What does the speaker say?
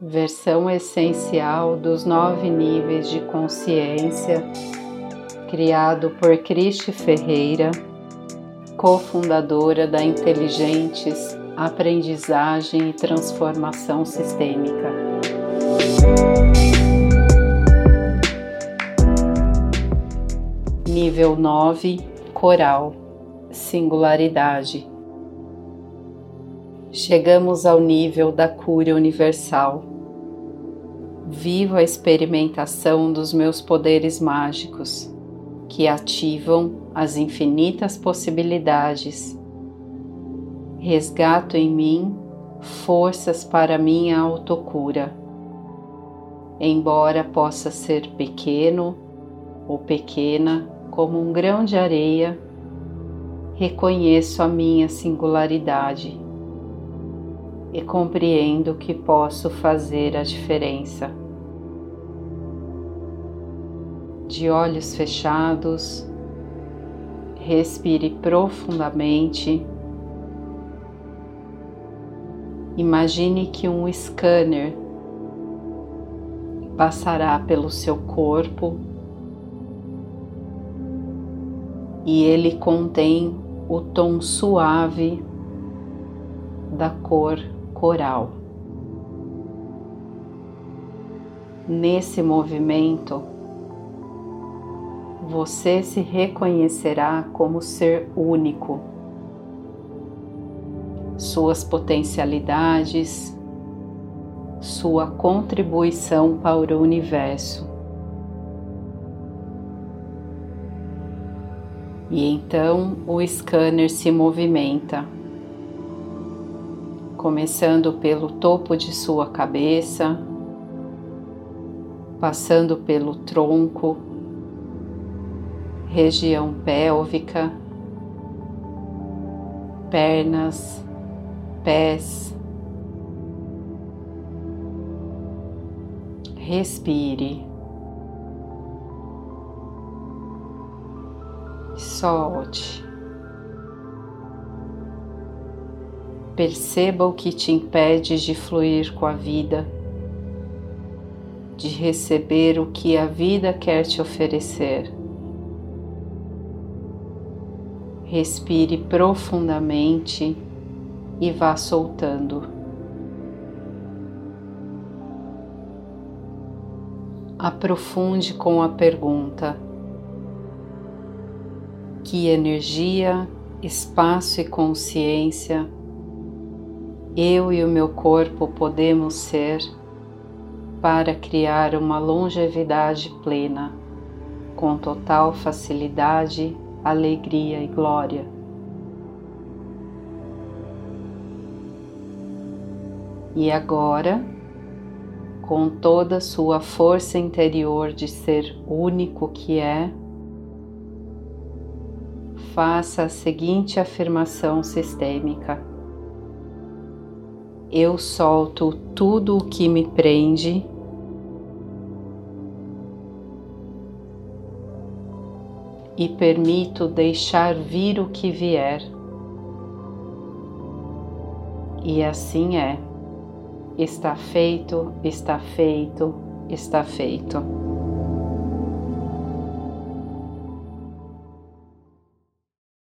versão essencial dos nove níveis de consciência, criado por Cristi Ferreira, cofundadora da Inteligentes Aprendizagem e Transformação Sistêmica. Nível 9 Coral Singularidade chegamos ao nível da cura universal. Vivo a experimentação dos meus poderes mágicos, que ativam as infinitas possibilidades. Resgato em mim forças para minha autocura. Embora possa ser pequeno ou pequena como um grão de areia, reconheço a minha singularidade e compreendo que posso fazer a diferença. De olhos fechados, respire profundamente. Imagine que um scanner passará pelo seu corpo e ele contém o tom suave da cor coral. Nesse movimento, você se reconhecerá como ser único. Suas potencialidades, sua contribuição para o universo. E então o scanner se movimenta começando pelo topo de sua cabeça, passando pelo tronco, região pélvica, pernas, pés. Respire. Solte. Perceba o que te impede de fluir com a vida, de receber o que a vida quer te oferecer. Respire profundamente e vá soltando. Aprofunde com a pergunta: que energia, espaço e consciência eu e o meu corpo podemos ser para criar uma longevidade plena, com total facilidade, alegria e glória. E agora, com toda a sua força interior de ser único que é, faça a seguinte afirmação sistêmica eu solto tudo o que me prende. E permito deixar vir o que vier. E assim é. Está feito, está feito, está feito.